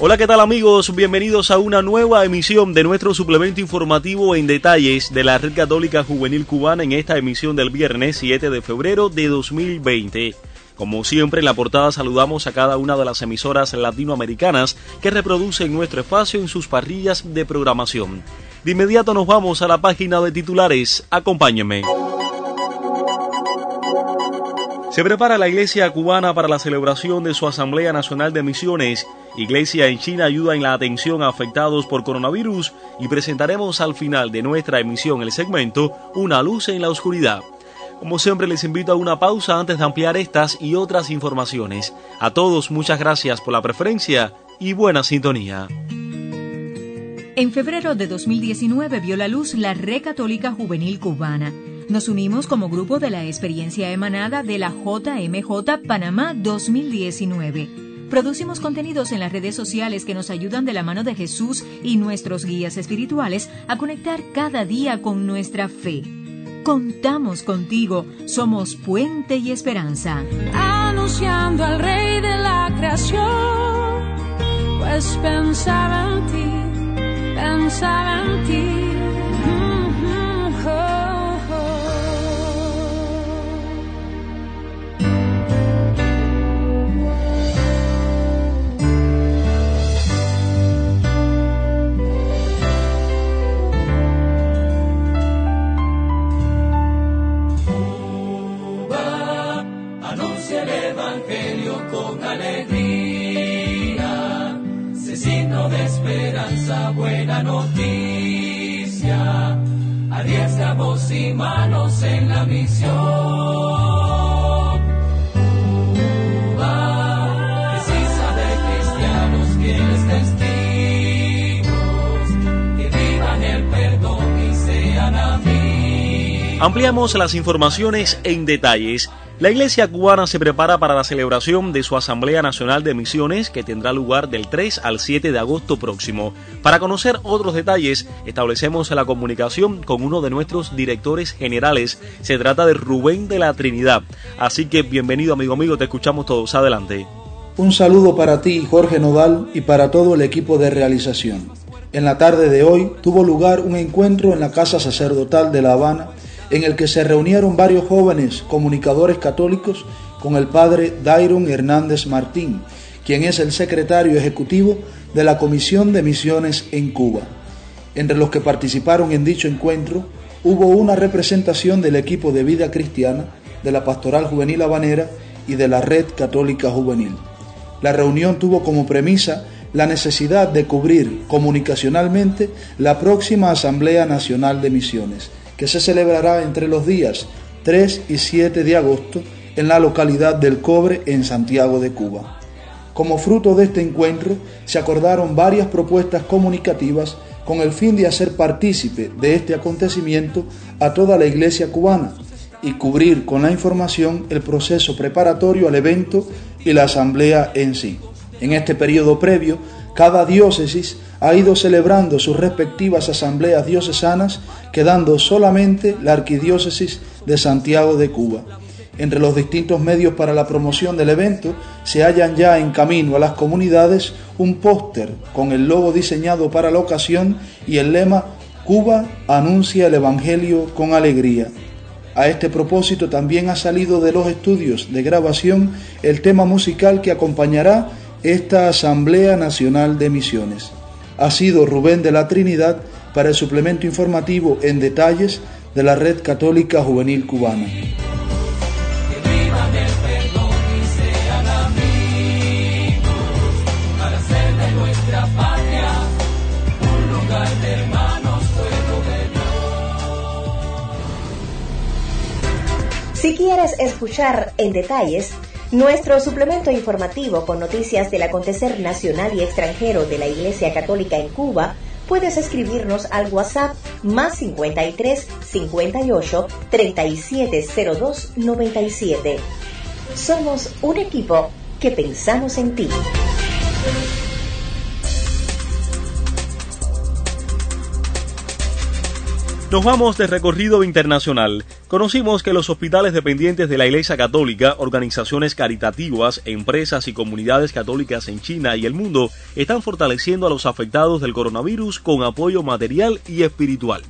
Hola, ¿qué tal amigos? Bienvenidos a una nueva emisión de nuestro suplemento informativo en detalles de la Red Católica Juvenil Cubana en esta emisión del viernes 7 de febrero de 2020. Como siempre, en la portada saludamos a cada una de las emisoras latinoamericanas que reproducen nuestro espacio en sus parrillas de programación. De inmediato nos vamos a la página de titulares. Acompáñenme. Se prepara la Iglesia cubana para la celebración de su Asamblea Nacional de Misiones. Iglesia en China ayuda en la atención a afectados por coronavirus y presentaremos al final de nuestra emisión el segmento Una luz en la oscuridad. Como siempre les invito a una pausa antes de ampliar estas y otras informaciones. A todos muchas gracias por la preferencia y buena sintonía. En febrero de 2019 vio la luz la Red Católica Juvenil Cubana nos unimos como grupo de la experiencia emanada de la JMJ Panamá 2019. Producimos contenidos en las redes sociales que nos ayudan de la mano de Jesús y nuestros guías espirituales a conectar cada día con nuestra fe. Contamos contigo, somos puente y esperanza. Anunciando al Rey de la creación, pues pensaba en ti, pensaba en ti Y manos en la misión. Ampliamos las informaciones en detalles. La Iglesia cubana se prepara para la celebración de su Asamblea Nacional de Misiones que tendrá lugar del 3 al 7 de agosto próximo. Para conocer otros detalles, establecemos la comunicación con uno de nuestros directores generales. Se trata de Rubén de la Trinidad. Así que bienvenido amigo amigo, te escuchamos todos. Adelante. Un saludo para ti, Jorge Nodal, y para todo el equipo de realización. En la tarde de hoy tuvo lugar un encuentro en la Casa Sacerdotal de La Habana en el que se reunieron varios jóvenes comunicadores católicos con el padre Dairon Hernández Martín, quien es el secretario ejecutivo de la Comisión de Misiones en Cuba. Entre los que participaron en dicho encuentro hubo una representación del equipo de vida cristiana, de la Pastoral Juvenil Habanera y de la Red Católica Juvenil. La reunión tuvo como premisa la necesidad de cubrir comunicacionalmente la próxima Asamblea Nacional de Misiones, que se celebrará entre los días 3 y 7 de agosto en la localidad del Cobre en Santiago de Cuba. Como fruto de este encuentro se acordaron varias propuestas comunicativas con el fin de hacer partícipe de este acontecimiento a toda la iglesia cubana y cubrir con la información el proceso preparatorio al evento y la asamblea en sí. En este periodo previo, cada diócesis ha ido celebrando sus respectivas asambleas diocesanas, quedando solamente la Arquidiócesis de Santiago de Cuba. Entre los distintos medios para la promoción del evento se hallan ya en camino a las comunidades un póster con el logo diseñado para la ocasión y el lema Cuba anuncia el Evangelio con alegría. A este propósito también ha salido de los estudios de grabación el tema musical que acompañará esta Asamblea Nacional de Misiones. Ha sido Rubén de la Trinidad para el suplemento informativo en detalles de la Red Católica Juvenil Cubana. Si quieres escuchar en detalles nuestro suplemento informativo con noticias del acontecer nacional y extranjero de la Iglesia Católica en Cuba, puedes escribirnos al WhatsApp más 53 58 3702 97. Somos un equipo que pensamos en ti. Nos vamos de recorrido internacional. Conocimos que los hospitales dependientes de la Iglesia Católica, organizaciones caritativas, empresas y comunidades católicas en China y el mundo están fortaleciendo a los afectados del coronavirus con apoyo material y espiritual.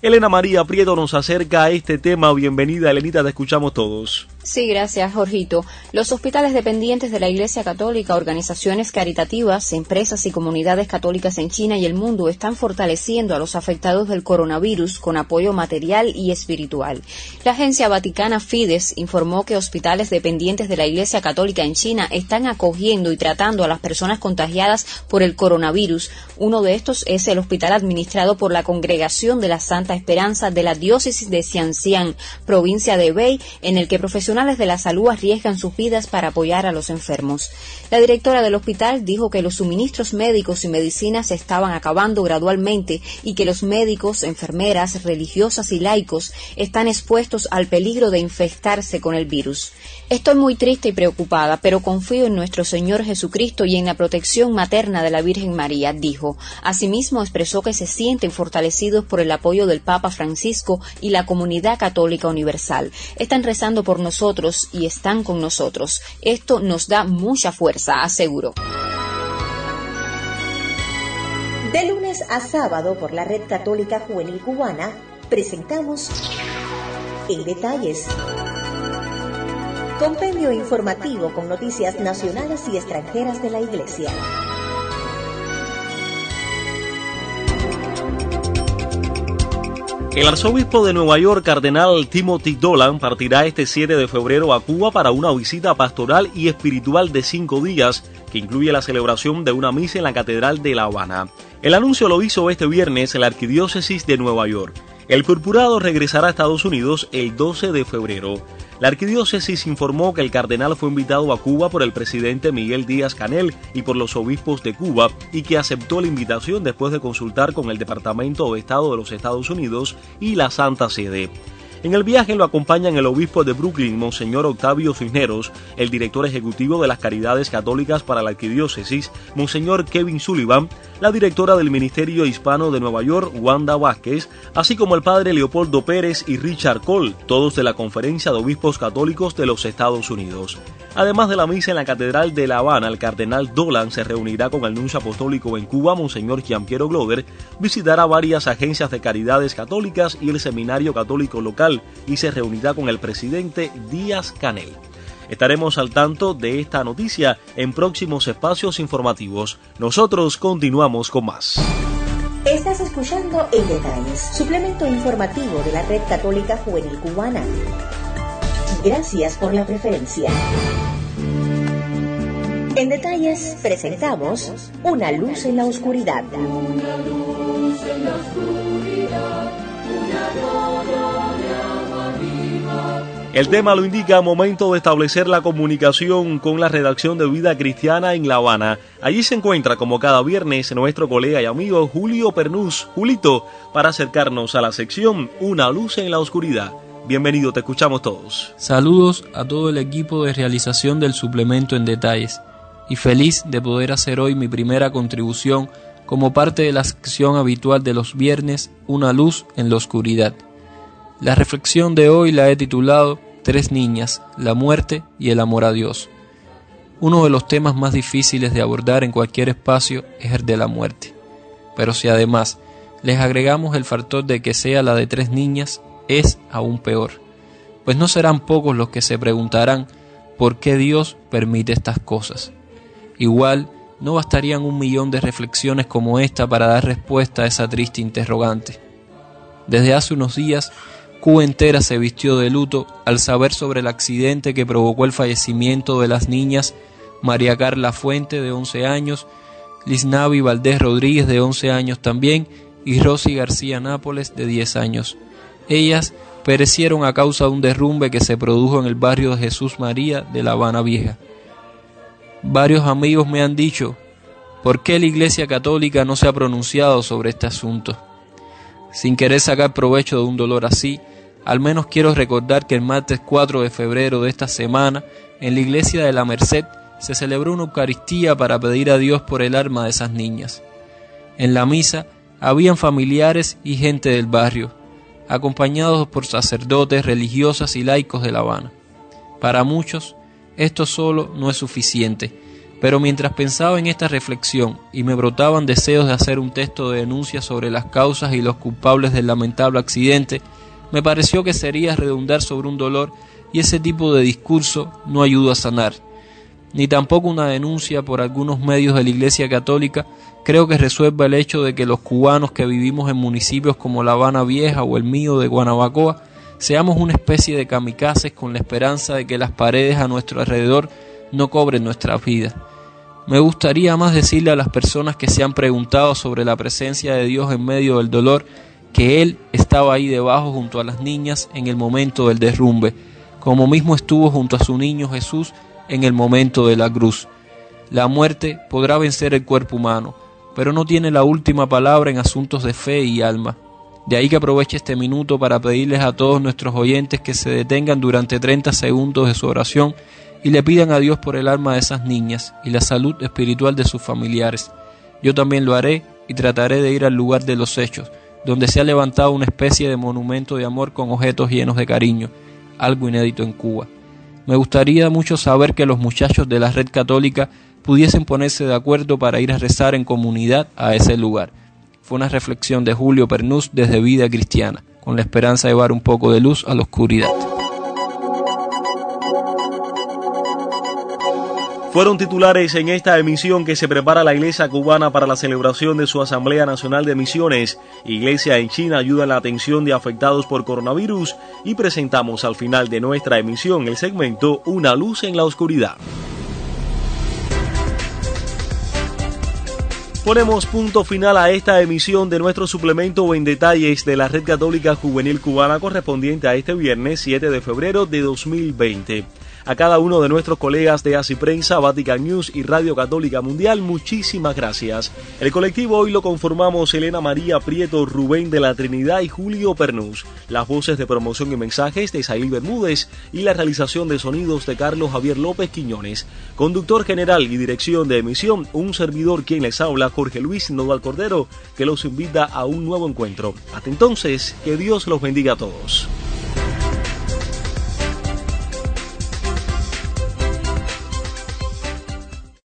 Elena María Prieto nos acerca a este tema. Bienvenida, Elenita, te escuchamos todos. Sí, gracias, Jorgito. Los hospitales dependientes de la Iglesia Católica, organizaciones caritativas, empresas y comunidades católicas en China y el mundo están fortaleciendo a los afectados del coronavirus con apoyo material y espiritual. La agencia vaticana Fides informó que hospitales dependientes de la Iglesia Católica en China están acogiendo y tratando a las personas contagiadas por el coronavirus. Uno de estos es el hospital administrado por la Congregación de la Santa Esperanza de la Diócesis de Xianxiang, provincia de Bei, en el que profesionales de la salud arriesgan sus vidas para apoyar a los enfermos. La directora del hospital dijo que los suministros médicos y medicinas se estaban acabando gradualmente y que los médicos, enfermeras, religiosas y laicos están expuestos al peligro de infectarse con el virus. Estoy muy triste y preocupada, pero confío en nuestro Señor Jesucristo y en la protección materna de la Virgen María, dijo. Asimismo, expresó que se sienten fortalecidos por el apoyo del Papa Francisco y la comunidad católica universal. Están rezando por nosotros y están con nosotros. Esto nos da mucha fuerza, aseguro. De lunes a sábado por la Red Católica Juvenil Cubana presentamos En Detalles. Compendio informativo con noticias nacionales y extranjeras de la Iglesia. El arzobispo de Nueva York, cardenal Timothy Dolan, partirá este 7 de febrero a Cuba para una visita pastoral y espiritual de cinco días que incluye la celebración de una misa en la Catedral de La Habana. El anuncio lo hizo este viernes la Arquidiócesis de Nueva York. El purpurado regresará a Estados Unidos el 12 de febrero. La arquidiócesis informó que el cardenal fue invitado a Cuba por el presidente Miguel Díaz Canel y por los obispos de Cuba y que aceptó la invitación después de consultar con el Departamento de Estado de los Estados Unidos y la Santa Sede. En el viaje lo acompañan el obispo de Brooklyn, Monseñor Octavio Cisneros, el director ejecutivo de las Caridades Católicas para la Arquidiócesis, Monseñor Kevin Sullivan, la directora del Ministerio Hispano de Nueva York, Wanda Vázquez, así como el padre Leopoldo Pérez y Richard Cole, todos de la Conferencia de Obispos Católicos de los Estados Unidos. Además de la misa en la Catedral de La Habana, el cardenal Dolan se reunirá con el nuncio apostólico en Cuba, Monseñor Gianpiero Glover, visitará varias agencias de caridades católicas y el seminario católico local y se reunirá con el presidente Díaz Canel. Estaremos al tanto de esta noticia en próximos espacios informativos. Nosotros continuamos con más. Estás escuchando En Detalles, suplemento informativo de la Red Católica Juvenil Cubana. Gracias por la preferencia. En Detalles presentamos Una luz en la oscuridad. Una luz en la oscuridad, el tema lo indica momento de establecer la comunicación con la redacción de Vida Cristiana en La Habana. Allí se encuentra como cada viernes nuestro colega y amigo Julio Pernús, Julito, para acercarnos a la sección Una luz en la oscuridad. Bienvenido, te escuchamos todos. Saludos a todo el equipo de realización del suplemento en detalles y feliz de poder hacer hoy mi primera contribución como parte de la sección habitual de los viernes Una luz en la oscuridad. La reflexión de hoy la he titulado Tres niñas, la muerte y el amor a Dios. Uno de los temas más difíciles de abordar en cualquier espacio es el de la muerte. Pero si además les agregamos el factor de que sea la de tres niñas, es aún peor. Pues no serán pocos los que se preguntarán por qué Dios permite estas cosas. Igual, no bastarían un millón de reflexiones como esta para dar respuesta a esa triste interrogante. Desde hace unos días Cuba entera se vistió de luto al saber sobre el accidente que provocó el fallecimiento de las niñas María Carla Fuente, de 11 años, Liznavi Valdés Rodríguez, de 11 años también, y Rosy García Nápoles, de 10 años. Ellas perecieron a causa de un derrumbe que se produjo en el barrio de Jesús María de La Habana Vieja. Varios amigos me han dicho ¿Por qué la Iglesia Católica no se ha pronunciado sobre este asunto? Sin querer sacar provecho de un dolor así, al menos quiero recordar que el martes 4 de febrero de esta semana, en la iglesia de la Merced, se celebró una Eucaristía para pedir a Dios por el alma de esas niñas. En la misa habían familiares y gente del barrio, acompañados por sacerdotes, religiosas y laicos de La Habana. Para muchos, esto solo no es suficiente, pero mientras pensaba en esta reflexión y me brotaban deseos de hacer un texto de denuncia sobre las causas y los culpables del lamentable accidente, me pareció que sería redundar sobre un dolor y ese tipo de discurso no ayuda a sanar. Ni tampoco una denuncia por algunos medios de la Iglesia Católica creo que resuelva el hecho de que los cubanos que vivimos en municipios como La Habana Vieja o el mío de Guanabacoa seamos una especie de kamikazes con la esperanza de que las paredes a nuestro alrededor no cobren nuestra vida. Me gustaría más decirle a las personas que se han preguntado sobre la presencia de Dios en medio del dolor que Él estaba ahí debajo junto a las niñas en el momento del derrumbe, como mismo estuvo junto a su niño Jesús en el momento de la cruz. La muerte podrá vencer el cuerpo humano, pero no tiene la última palabra en asuntos de fe y alma. De ahí que aproveche este minuto para pedirles a todos nuestros oyentes que se detengan durante 30 segundos de su oración y le pidan a Dios por el alma de esas niñas y la salud espiritual de sus familiares. Yo también lo haré y trataré de ir al lugar de los hechos, donde se ha levantado una especie de monumento de amor con objetos llenos de cariño, algo inédito en Cuba. Me gustaría mucho saber que los muchachos de la red católica pudiesen ponerse de acuerdo para ir a rezar en comunidad a ese lugar. Fue una reflexión de Julio Pernús desde Vida Cristiana, con la esperanza de llevar un poco de luz a la oscuridad. Fueron titulares en esta emisión que se prepara la Iglesia cubana para la celebración de su Asamblea Nacional de Misiones. Iglesia en China ayuda en la atención de afectados por coronavirus y presentamos al final de nuestra emisión el segmento Una luz en la oscuridad. Ponemos punto final a esta emisión de nuestro suplemento en detalles de la Red Católica Juvenil Cubana correspondiente a este viernes 7 de febrero de 2020 a cada uno de nuestros colegas de Así Prensa, Vatican News y Radio Católica Mundial, muchísimas gracias. El colectivo hoy lo conformamos Elena María Prieto, Rubén de la Trinidad y Julio Pernús. Las voces de promoción y mensajes de Sailí Bermúdez y la realización de sonidos de Carlos Javier López Quiñones. Conductor general y dirección de emisión, un servidor quien les habla, Jorge Luis Nodal Cordero, que los invita a un nuevo encuentro. Hasta entonces, que Dios los bendiga a todos.